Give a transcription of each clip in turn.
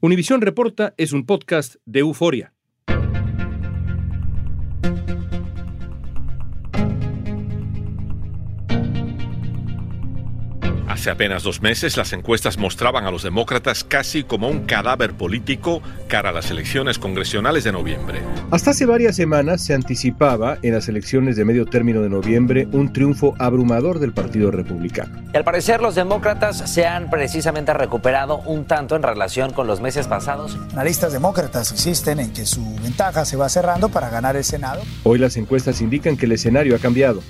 Univisión Reporta es un podcast de euforia. Hace apenas dos meses las encuestas mostraban a los demócratas casi como un cadáver político cara a las elecciones congresionales de noviembre. Hasta hace varias semanas se anticipaba en las elecciones de medio término de noviembre un triunfo abrumador del Partido Republicano. Y al parecer los demócratas se han precisamente recuperado un tanto en relación con los meses pasados. Analistas demócratas insisten en que su ventaja se va cerrando para ganar el Senado. Hoy las encuestas indican que el escenario ha cambiado.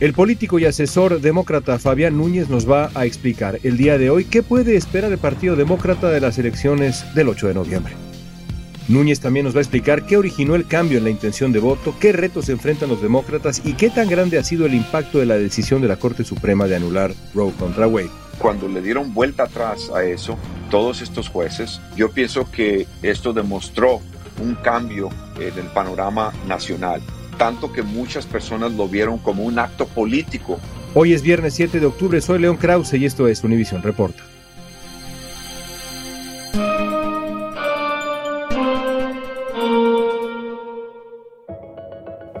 El político y asesor demócrata Fabián Núñez nos va a explicar el día de hoy qué puede esperar el Partido Demócrata de las elecciones del 8 de noviembre. Núñez también nos va a explicar qué originó el cambio en la intención de voto, qué retos enfrentan los demócratas y qué tan grande ha sido el impacto de la decisión de la Corte Suprema de anular Roe contra Wade. Cuando le dieron vuelta atrás a eso, todos estos jueces, yo pienso que esto demostró un cambio en el panorama nacional tanto que muchas personas lo vieron como un acto político. Hoy es viernes 7 de octubre, soy León Krause y esto es Univision Reporta.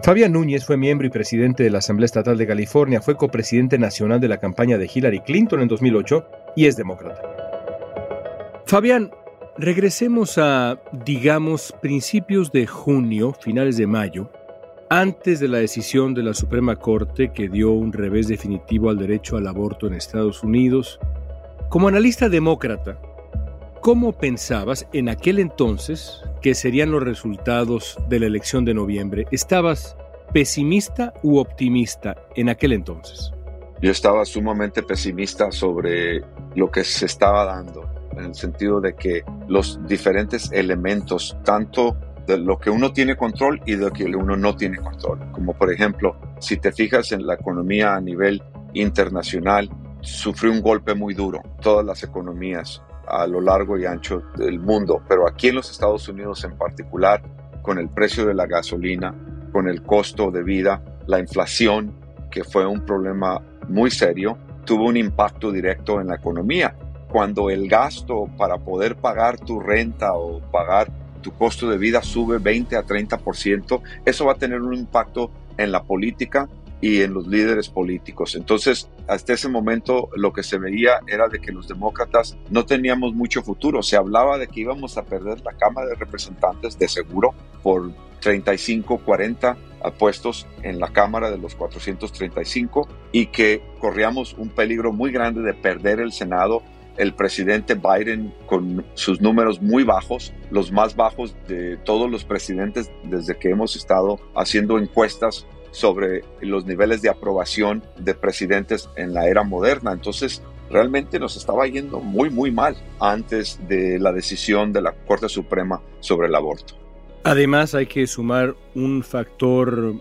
Fabián Núñez fue miembro y presidente de la Asamblea Estatal de California, fue copresidente nacional de la campaña de Hillary Clinton en 2008 y es demócrata. Fabián, regresemos a, digamos, principios de junio, finales de mayo, antes de la decisión de la Suprema Corte que dio un revés definitivo al derecho al aborto en Estados Unidos, como analista demócrata, ¿cómo pensabas en aquel entonces que serían los resultados de la elección de noviembre? ¿Estabas pesimista u optimista en aquel entonces? Yo estaba sumamente pesimista sobre lo que se estaba dando, en el sentido de que los diferentes elementos, tanto de lo que uno tiene control y de lo que uno no tiene control. Como por ejemplo, si te fijas en la economía a nivel internacional, sufrió un golpe muy duro, todas las economías a lo largo y ancho del mundo, pero aquí en los Estados Unidos en particular, con el precio de la gasolina, con el costo de vida, la inflación, que fue un problema muy serio, tuvo un impacto directo en la economía. Cuando el gasto para poder pagar tu renta o pagar tu costo de vida sube 20 a 30%, eso va a tener un impacto en la política y en los líderes políticos. Entonces, hasta ese momento lo que se veía era de que los demócratas no teníamos mucho futuro. Se hablaba de que íbamos a perder la Cámara de Representantes de seguro por 35, 40 puestos en la Cámara de los 435 y que corríamos un peligro muy grande de perder el Senado el presidente Biden con sus números muy bajos, los más bajos de todos los presidentes desde que hemos estado haciendo encuestas sobre los niveles de aprobación de presidentes en la era moderna. Entonces, realmente nos estaba yendo muy, muy mal antes de la decisión de la Corte Suprema sobre el aborto. Además, hay que sumar un factor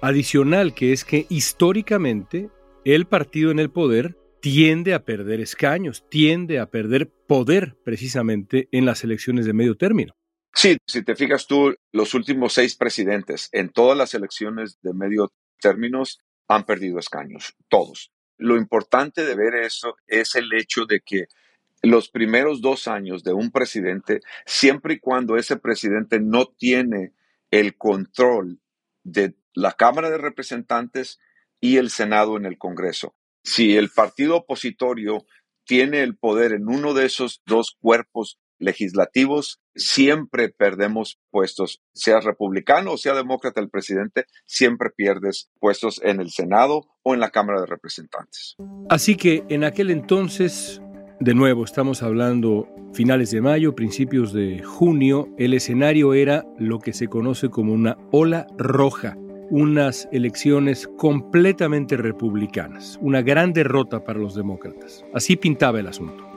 adicional, que es que históricamente el partido en el poder tiende a perder escaños, tiende a perder poder precisamente en las elecciones de medio término. Sí, si te fijas tú, los últimos seis presidentes en todas las elecciones de medio términos han perdido escaños, todos. Lo importante de ver eso es el hecho de que los primeros dos años de un presidente, siempre y cuando ese presidente no tiene el control de la Cámara de Representantes y el Senado en el Congreso, si el partido opositorio tiene el poder en uno de esos dos cuerpos legislativos, siempre perdemos puestos, sea republicano o sea demócrata el presidente, siempre pierdes puestos en el Senado o en la Cámara de Representantes. Así que en aquel entonces, de nuevo, estamos hablando finales de mayo, principios de junio, el escenario era lo que se conoce como una ola roja, unas elecciones completamente republicanas, una gran derrota para los demócratas. Así pintaba el asunto.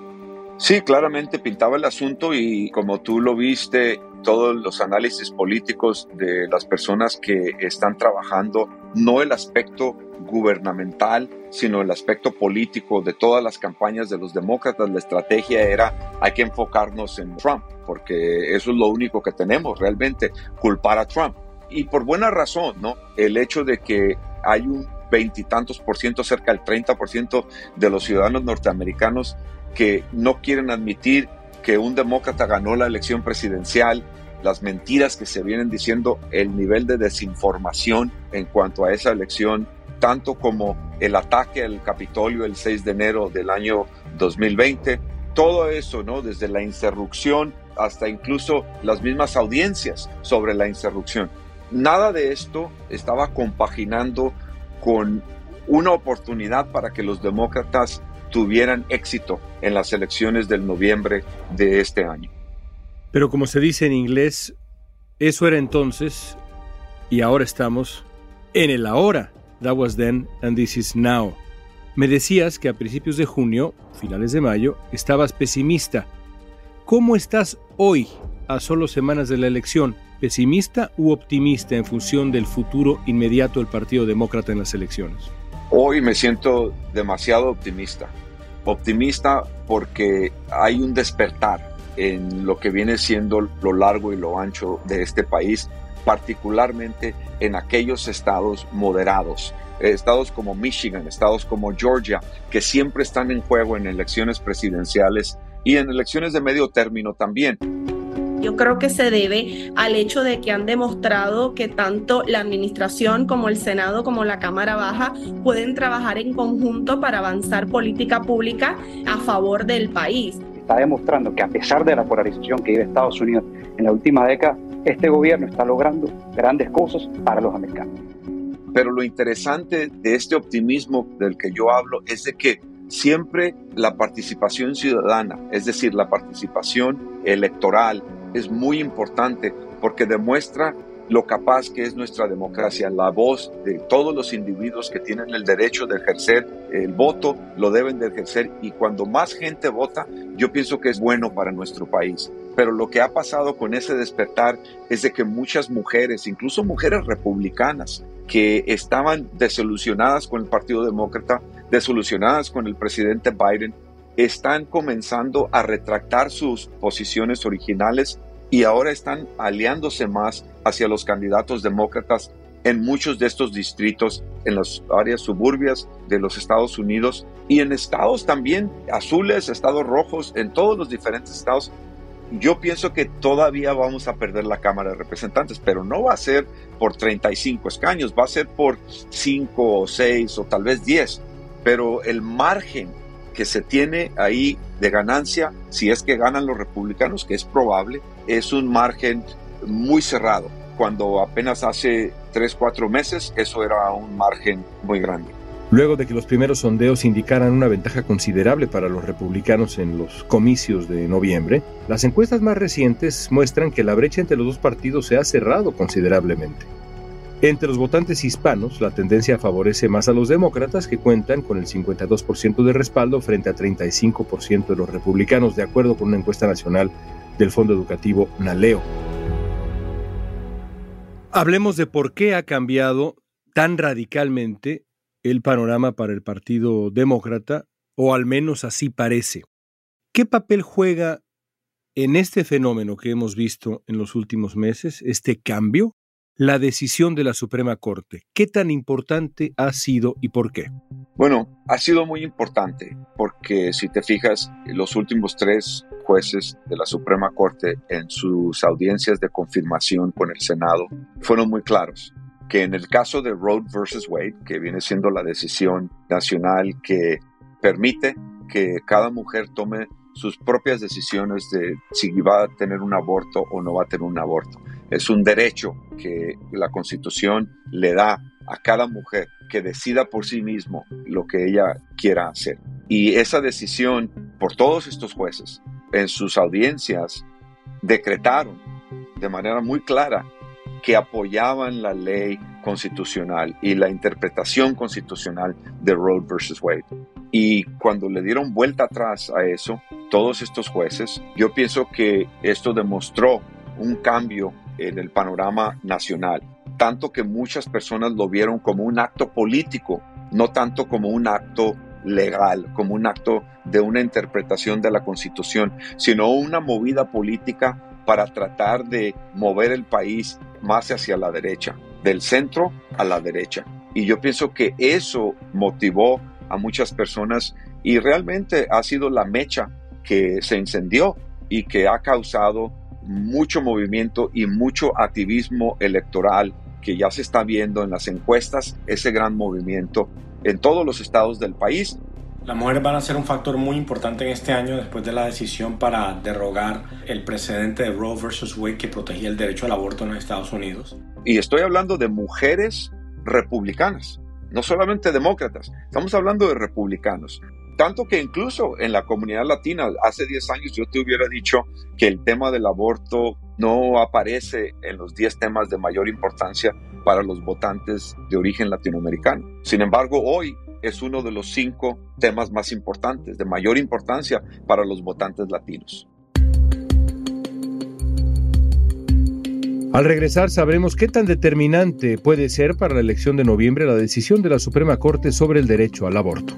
Sí, claramente pintaba el asunto y como tú lo viste, todos los análisis políticos de las personas que están trabajando, no el aspecto gubernamental, sino el aspecto político de todas las campañas de los demócratas, la estrategia era hay que enfocarnos en Trump, porque eso es lo único que tenemos realmente, culpar a Trump. Y por buena razón, ¿no? El hecho de que hay un veintitantos por ciento, cerca del 30 por ciento de los ciudadanos norteamericanos que no quieren admitir que un demócrata ganó la elección presidencial, las mentiras que se vienen diciendo, el nivel de desinformación en cuanto a esa elección, tanto como el ataque al Capitolio el 6 de enero del año 2020, todo eso, ¿no? Desde la insurrección hasta incluso las mismas audiencias sobre la insurrección. Nada de esto estaba compaginando con una oportunidad para que los demócratas tuvieran éxito en las elecciones del noviembre de este año. Pero como se dice en inglés, eso era entonces y ahora estamos en el ahora. That was then and this is now. Me decías que a principios de junio, finales de mayo, estabas pesimista. ¿Cómo estás hoy, a solo semanas de la elección? ¿Pesimista u optimista en función del futuro inmediato del Partido Demócrata en las elecciones? Hoy me siento demasiado optimista optimista porque hay un despertar en lo que viene siendo lo largo y lo ancho de este país, particularmente en aquellos estados moderados, estados como Michigan, estados como Georgia, que siempre están en juego en elecciones presidenciales y en elecciones de medio término también. Yo creo que se debe al hecho de que han demostrado que tanto la administración como el Senado como la Cámara Baja pueden trabajar en conjunto para avanzar política pública a favor del país. Está demostrando que a pesar de la polarización que vive Estados Unidos en la última década, este gobierno está logrando grandes cosas para los americanos. Pero lo interesante de este optimismo del que yo hablo es de que siempre la participación ciudadana, es decir, la participación electoral, es muy importante porque demuestra lo capaz que es nuestra democracia, la voz de todos los individuos que tienen el derecho de ejercer el voto, lo deben de ejercer y cuando más gente vota, yo pienso que es bueno para nuestro país. Pero lo que ha pasado con ese despertar es de que muchas mujeres, incluso mujeres republicanas, que estaban desilusionadas con el Partido Demócrata, desilusionadas con el presidente Biden, están comenzando a retractar sus posiciones originales y ahora están aliándose más hacia los candidatos demócratas en muchos de estos distritos, en las áreas suburbias de los Estados Unidos y en estados también azules, estados rojos, en todos los diferentes estados. Yo pienso que todavía vamos a perder la Cámara de Representantes, pero no va a ser por 35 escaños, va a ser por 5 o 6 o tal vez 10. Pero el margen que se tiene ahí de ganancia, si es que ganan los republicanos, que es probable, es un margen muy cerrado. Cuando apenas hace 3, 4 meses, eso era un margen muy grande. Luego de que los primeros sondeos indicaran una ventaja considerable para los republicanos en los comicios de noviembre, las encuestas más recientes muestran que la brecha entre los dos partidos se ha cerrado considerablemente. Entre los votantes hispanos, la tendencia favorece más a los demócratas, que cuentan con el 52% de respaldo frente a 35% de los republicanos, de acuerdo con una encuesta nacional del Fondo Educativo NALEO. Hablemos de por qué ha cambiado tan radicalmente el panorama para el Partido Demócrata, o al menos así parece. ¿Qué papel juega en este fenómeno que hemos visto en los últimos meses, este cambio, la decisión de la Suprema Corte? ¿Qué tan importante ha sido y por qué? Bueno, ha sido muy importante porque si te fijas, los últimos tres jueces de la Suprema Corte en sus audiencias de confirmación con el Senado fueron muy claros que en el caso de Roe versus Wade, que viene siendo la decisión nacional que permite que cada mujer tome sus propias decisiones de si va a tener un aborto o no va a tener un aborto. Es un derecho que la Constitución le da a cada mujer que decida por sí mismo lo que ella quiera hacer. Y esa decisión por todos estos jueces en sus audiencias decretaron de manera muy clara que apoyaban la ley constitucional y la interpretación constitucional de Roe versus Wade. Y cuando le dieron vuelta atrás a eso, todos estos jueces, yo pienso que esto demostró un cambio en el panorama nacional, tanto que muchas personas lo vieron como un acto político, no tanto como un acto legal, como un acto de una interpretación de la Constitución, sino una movida política para tratar de mover el país más hacia la derecha, del centro a la derecha. Y yo pienso que eso motivó a muchas personas y realmente ha sido la mecha que se encendió y que ha causado mucho movimiento y mucho activismo electoral que ya se está viendo en las encuestas, ese gran movimiento en todos los estados del país. Las mujeres van a ser un factor muy importante en este año después de la decisión para derrogar el precedente de Roe versus Wade que protegía el derecho al aborto en los Estados Unidos. Y estoy hablando de mujeres republicanas, no solamente demócratas, estamos hablando de republicanos. Tanto que incluso en la comunidad latina, hace 10 años yo te hubiera dicho que el tema del aborto no aparece en los 10 temas de mayor importancia para los votantes de origen latinoamericano. Sin embargo, hoy es uno de los cinco temas más importantes, de mayor importancia para los votantes latinos. Al regresar sabremos qué tan determinante puede ser para la elección de noviembre la decisión de la Suprema Corte sobre el derecho al aborto.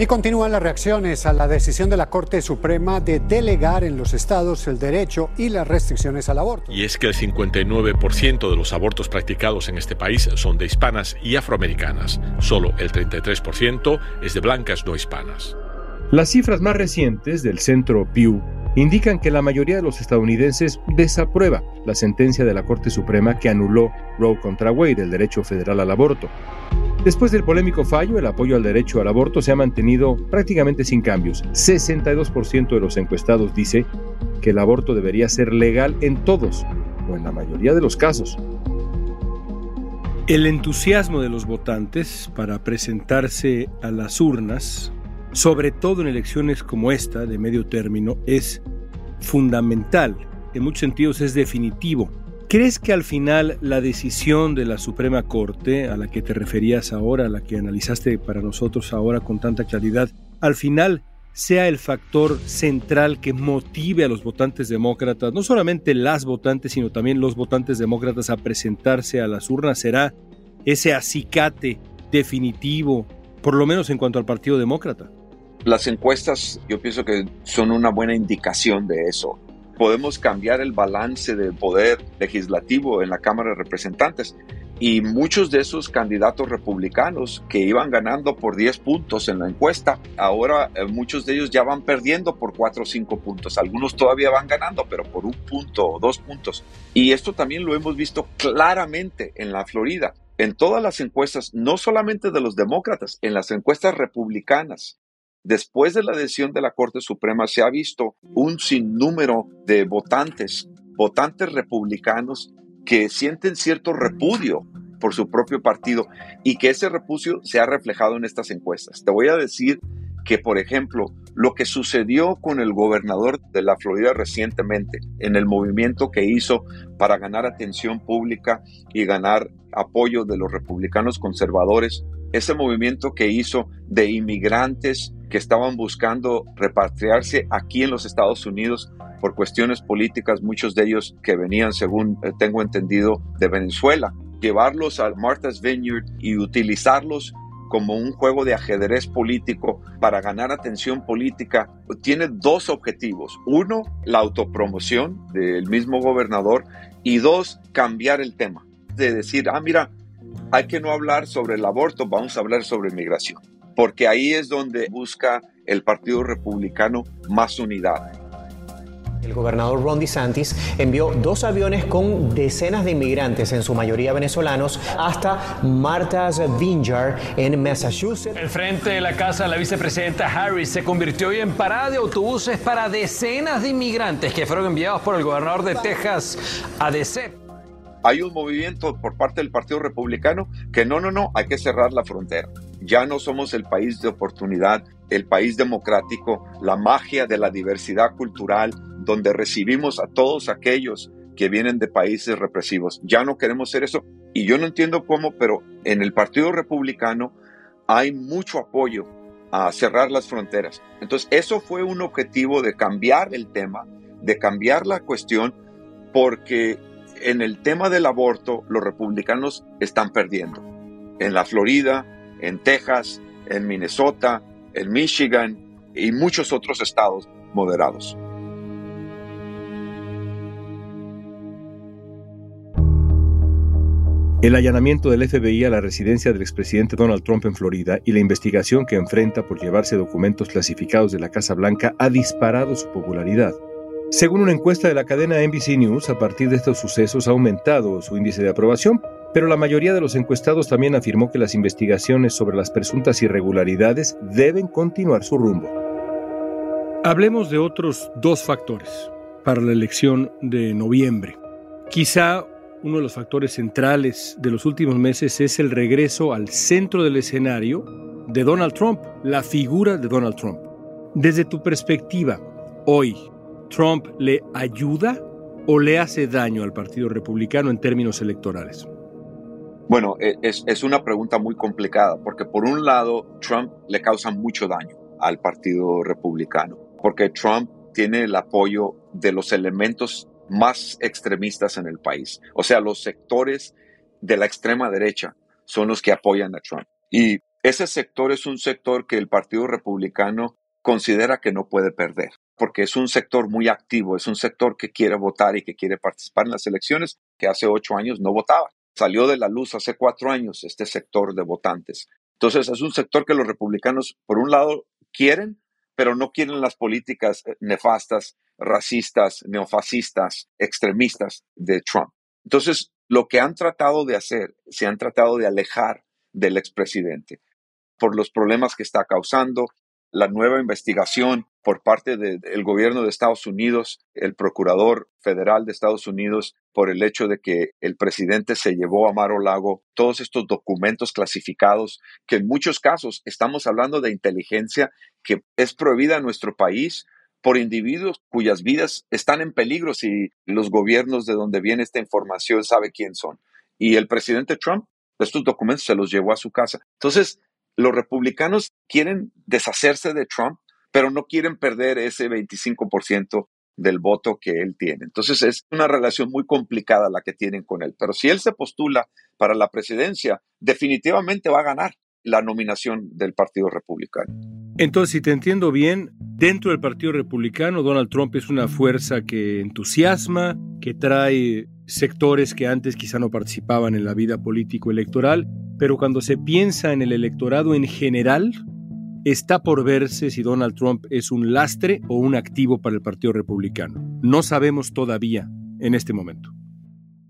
Y continúan las reacciones a la decisión de la Corte Suprema de delegar en los estados el derecho y las restricciones al aborto. Y es que el 59% de los abortos practicados en este país son de hispanas y afroamericanas. Solo el 33% es de blancas no hispanas. Las cifras más recientes del centro Pew indican que la mayoría de los estadounidenses desaprueba la sentencia de la Corte Suprema que anuló Roe contra Wade, el derecho federal al aborto. Después del polémico fallo, el apoyo al derecho al aborto se ha mantenido prácticamente sin cambios. 62% de los encuestados dice que el aborto debería ser legal en todos o en la mayoría de los casos. El entusiasmo de los votantes para presentarse a las urnas, sobre todo en elecciones como esta de medio término, es fundamental. En muchos sentidos es definitivo ¿Crees que al final la decisión de la Suprema Corte, a la que te referías ahora, a la que analizaste para nosotros ahora con tanta claridad, al final sea el factor central que motive a los votantes demócratas, no solamente las votantes, sino también los votantes demócratas a presentarse a las urnas? ¿Será ese acicate definitivo, por lo menos en cuanto al Partido Demócrata? Las encuestas yo pienso que son una buena indicación de eso podemos cambiar el balance del poder legislativo en la Cámara de Representantes. Y muchos de esos candidatos republicanos que iban ganando por 10 puntos en la encuesta, ahora eh, muchos de ellos ya van perdiendo por 4 o 5 puntos. Algunos todavía van ganando, pero por un punto o dos puntos. Y esto también lo hemos visto claramente en la Florida. En todas las encuestas, no solamente de los demócratas, en las encuestas republicanas, después de la decisión de la Corte Suprema se ha visto un sinnúmero de votantes, votantes republicanos que sienten cierto repudio por su propio partido y que ese repudio se ha reflejado en estas encuestas. Te voy a decir que, por ejemplo, lo que sucedió con el gobernador de la Florida recientemente en el movimiento que hizo para ganar atención pública y ganar apoyo de los republicanos conservadores, ese movimiento que hizo de inmigrantes que estaban buscando repatriarse aquí en los Estados Unidos por cuestiones políticas, muchos de ellos que venían, según eh, tengo entendido, de Venezuela, llevarlos a Martha's Vineyard y utilizarlos como un juego de ajedrez político para ganar atención política, tiene dos objetivos. Uno, la autopromoción del mismo gobernador y dos, cambiar el tema. De decir, ah, mira, hay que no hablar sobre el aborto, vamos a hablar sobre inmigración. Porque ahí es donde busca el Partido Republicano más unidad. El gobernador Ron DeSantis envió dos aviones con decenas de inmigrantes, en su mayoría venezolanos, hasta Martha's Vineyard en Massachusetts. El frente de la casa de la vicepresidenta Harris se convirtió hoy en parada de autobuses para decenas de inmigrantes que fueron enviados por el gobernador de Texas a DC. Hay un movimiento por parte del Partido Republicano que no, no, no, hay que cerrar la frontera. Ya no somos el país de oportunidad, el país democrático, la magia de la diversidad cultural, donde recibimos a todos aquellos que vienen de países represivos. Ya no queremos ser eso. Y yo no entiendo cómo, pero en el Partido Republicano hay mucho apoyo a cerrar las fronteras. Entonces, eso fue un objetivo de cambiar el tema, de cambiar la cuestión, porque en el tema del aborto los republicanos están perdiendo. En la Florida, en Texas, en Minnesota, en Michigan y muchos otros estados moderados. El allanamiento del FBI a la residencia del expresidente Donald Trump en Florida y la investigación que enfrenta por llevarse documentos clasificados de la Casa Blanca ha disparado su popularidad. Según una encuesta de la cadena NBC News, a partir de estos sucesos ha aumentado su índice de aprobación, pero la mayoría de los encuestados también afirmó que las investigaciones sobre las presuntas irregularidades deben continuar su rumbo. Hablemos de otros dos factores para la elección de noviembre. Quizá uno de los factores centrales de los últimos meses es el regreso al centro del escenario de Donald Trump, la figura de Donald Trump. Desde tu perspectiva, hoy, ¿Trump le ayuda o le hace daño al Partido Republicano en términos electorales? Bueno, e, es, es, una pregunta muy complicada porque por un lado Trump le causa mucho daño al Partido Republicano porque Trump tiene el apoyo de los elementos más extremistas en el país. O sea, los sectores de la extrema derecha son los que apoyan a Trump. Y ese sector es un sector que el Partido Republicano considera que no puede perder, porque es un sector muy activo, es un sector que quiere votar y que quiere participar en las elecciones, que hace ocho años no votaba. Salió de la luz hace cuatro años este sector de votantes. Entonces es un sector que los republicanos, por un lado, quieren, pero no quieren las políticas eh, nefastas, racistas, neofascistas, extremistas de Trump. Entonces, lo que han tratado de hacer, se han tratado de alejar del expresidente por los problemas que está causando, la nueva investigación por parte del gobierno de Estados Unidos, el procurador federal de Estados Unidos, por el hecho de que el presidente se llevó a Maro Lago todos estos documentos clasificados, que en muchos casos estamos hablando de inteligencia que es prohibida en nuestro país por individuos cuyas vidas están en peligro si los gobiernos de donde viene esta información sabe quién son. Y el presidente Trump, estos documentos se los llevó a su casa. Entonces, los republicanos quieren deshacerse de Trump, pero no quieren perder ese 25% del voto que él tiene. Entonces es una relación muy complicada la que tienen con él. Pero si él se postula para la presidencia, definitivamente va a ganar la nominación del Partido Republicano. Entonces, si te entiendo bien, dentro del Partido Republicano, Donald Trump es una fuerza que entusiasma, que trae sectores que antes quizá no participaban en la vida político-electoral pero cuando se piensa en el electorado en general, está por verse si Donald Trump es un lastre o un activo para el Partido Republicano. No sabemos todavía en este momento.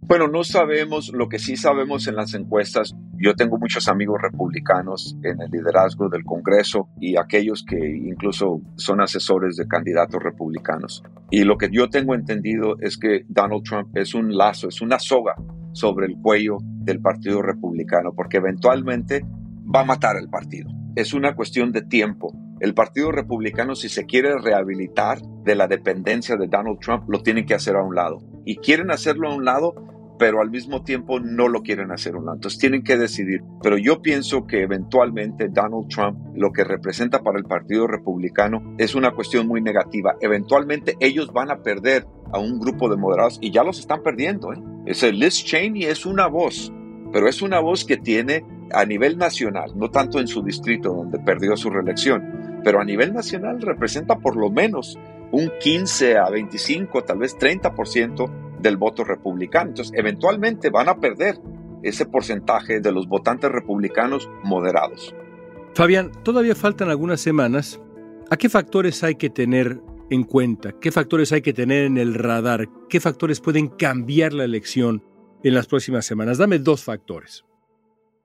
Bueno, no sabemos, lo que sí sabemos en las encuestas, Yo tengo muchos amigos republicanos en el liderazgo del Congreso y aquellos que incluso son asesores de candidatos republicanos. Y lo que yo tengo entendido es que Donald Trump es un lazo, es una soga sobre el cuello del Partido Republicano, porque eventualmente va a matar el partido. Es una cuestión de tiempo. El Partido Republicano, si se quiere rehabilitar de la dependencia de Donald Trump, lo tiene que hacer a un lado. Y quieren hacerlo a un lado pero al mismo tiempo no lo quieren hacer un lado. Entonces tienen que decidir. Pero yo pienso que eventualmente Donald Trump, lo que representa para el Partido Republicano, es una cuestión muy negativa. Eventualmente ellos van a perder a un grupo de moderados y ya los están perdiendo. ¿eh? Ese Liz Cheney es una voz, pero es una voz que tiene a nivel nacional, no tanto en su distrito donde perdió su reelección, pero a nivel nacional representa por lo menos un 15 a 25, tal vez 30% del voto republicano. Entonces, eventualmente van a perder ese porcentaje de los votantes republicanos moderados. Fabián, todavía faltan algunas semanas. ¿A qué factores hay que tener en cuenta? ¿Qué factores hay que tener en el radar? ¿Qué factores pueden cambiar la elección en las próximas semanas? Dame dos factores.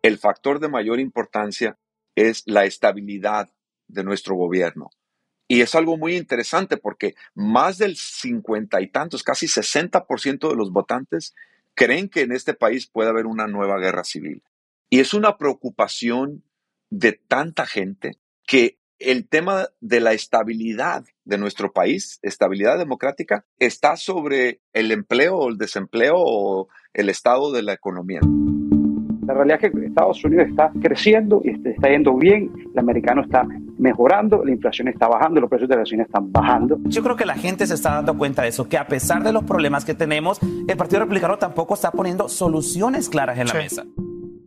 El factor de mayor importancia es la estabilidad de nuestro gobierno. Y es algo muy interesante porque más del cincuenta y tantos, casi 60% de los votantes creen que en este país puede haber una nueva guerra civil. Y es una preocupación de tanta gente que el tema de la estabilidad de nuestro país, estabilidad democrática, está sobre el empleo o el desempleo o el estado de la economía. La realidad es que Estados Unidos está creciendo y está yendo bien, el americano está mejorando, la inflación está bajando, los precios de la acciones están bajando. Yo creo que la gente se está dando cuenta de eso, que a pesar de los problemas que tenemos, el Partido Republicano tampoco está poniendo soluciones claras en la mesa.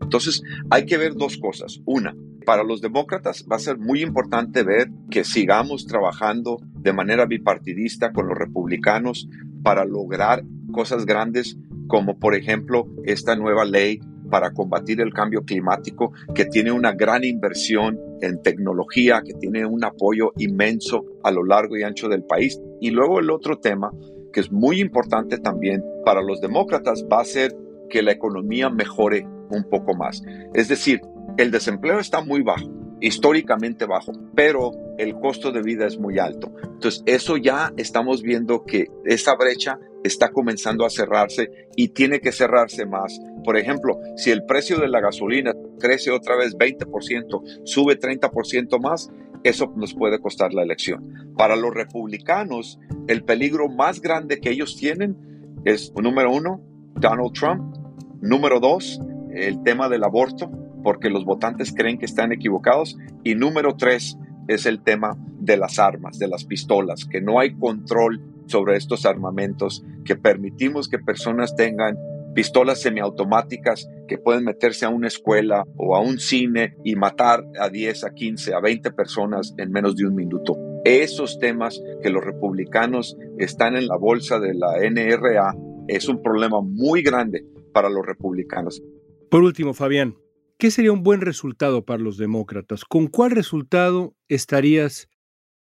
Entonces, hay que ver dos cosas. Una, para los demócratas va a ser muy importante ver que sigamos trabajando de manera bipartidista con los republicanos para lograr cosas grandes como por ejemplo esta nueva ley para combatir el cambio climático, que tiene una gran inversión en tecnología, que tiene un apoyo inmenso a lo largo y ancho del país. Y luego el otro tema, que es muy importante también para los demócratas, va a ser que la economía mejore un poco más. Es decir, el desempleo está muy bajo, históricamente bajo, pero el costo de vida es muy alto. Entonces, eso ya estamos viendo que esa brecha está comenzando a cerrarse y tiene que cerrarse más. Por ejemplo, si el precio de la gasolina crece otra vez 20%, sube 30% más, eso nos puede costar la elección. Para los republicanos, el peligro más grande que ellos tienen es, número uno, Donald Trump. Número dos, el tema del aborto, porque los votantes creen que están equivocados. Y número tres, es el tema de las armas, de las pistolas, que no hay control sobre estos armamentos, que permitimos que personas tengan pistolas semiautomáticas que pueden meterse a una escuela o a un cine y matar a 10, a 15, a 20 personas en menos de un minuto. Esos temas que los republicanos están en la bolsa de la NRA es un problema muy grande para los republicanos. Por último, Fabián, ¿qué sería un buen resultado para los demócratas? ¿Con cuál resultado estarías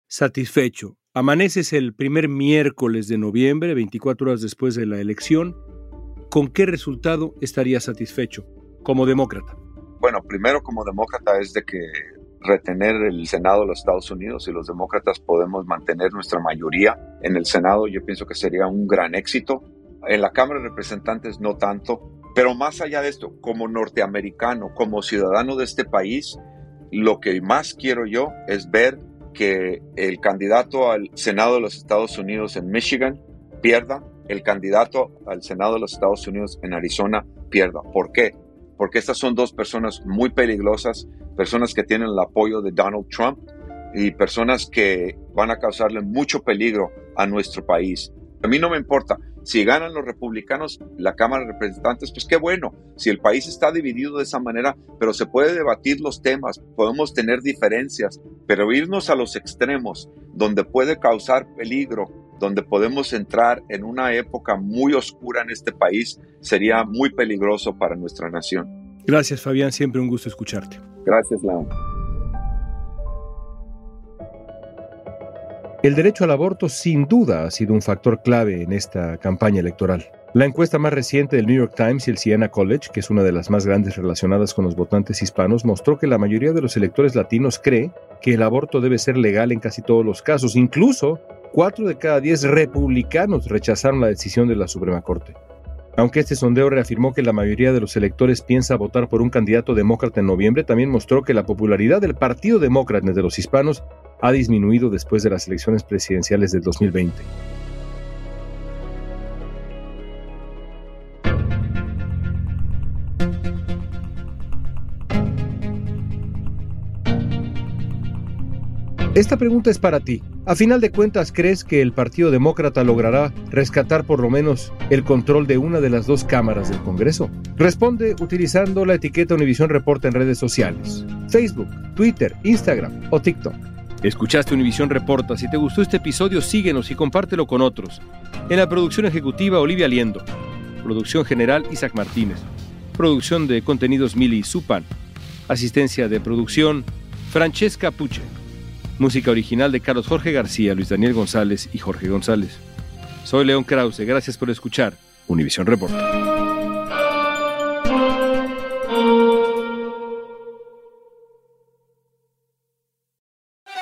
satisfecho? Amaneces el primer miércoles de noviembre, 24 horas después de la elección. ¿Con qué resultado estarías satisfecho como demócrata? Bueno, primero como demócrata es de que retener el Senado de los Estados Unidos y los demócratas podemos mantener nuestra mayoría en el Senado, yo pienso que sería un gran éxito. En la Cámara de Representantes no tanto, pero más allá de esto, como norteamericano, como ciudadano de este país, lo que más quiero yo es ver que el candidato al Senado de los Estados Unidos en Michigan pierda, el candidato al Senado de los Estados Unidos en Arizona pierda. ¿Por qué? Porque estas son dos personas muy peligrosas, personas que tienen el apoyo de Donald Trump y personas que van a causarle mucho peligro a nuestro país. A mí no me importa. Si ganan los republicanos la Cámara de Representantes, pues qué bueno. Si el país está dividido de esa manera, pero se puede debatir los temas, podemos tener diferencias, pero irnos a los extremos, donde puede causar peligro, donde podemos entrar en una época muy oscura en este país, sería muy peligroso para nuestra nación. Gracias, Fabián. Siempre un gusto escucharte. Gracias, Lau. El derecho al aborto sin duda ha sido un factor clave en esta campaña electoral. La encuesta más reciente del New York Times y el Siena College, que es una de las más grandes relacionadas con los votantes hispanos, mostró que la mayoría de los electores latinos cree que el aborto debe ser legal en casi todos los casos. Incluso, cuatro de cada diez republicanos rechazaron la decisión de la Suprema Corte. Aunque este sondeo reafirmó que la mayoría de los electores piensa votar por un candidato demócrata en noviembre, también mostró que la popularidad del Partido Demócrata de los hispanos ha disminuido después de las elecciones presidenciales del 2020. Esta pregunta es para ti. A final de cuentas, ¿crees que el Partido Demócrata logrará rescatar por lo menos el control de una de las dos cámaras del Congreso? Responde utilizando la etiqueta Univision Reporta en redes sociales, Facebook, Twitter, Instagram o TikTok. Escuchaste Univision Reporta. Si te gustó este episodio, síguenos y compártelo con otros. En la producción ejecutiva, Olivia Liendo. Producción general, Isaac Martínez. Producción de contenidos, Mili Supan. Asistencia de producción, Francesca Puche. Música original de Carlos Jorge García, Luis Daniel González y Jorge González. Soy León Krause, gracias por escuchar Univisión Report.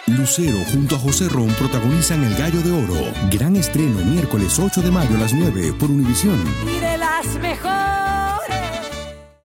Lucero junto a José Ron protagonizan El Gallo de Oro. Gran estreno miércoles 8 de mayo a las 9 por Univisión. Y de las mejores.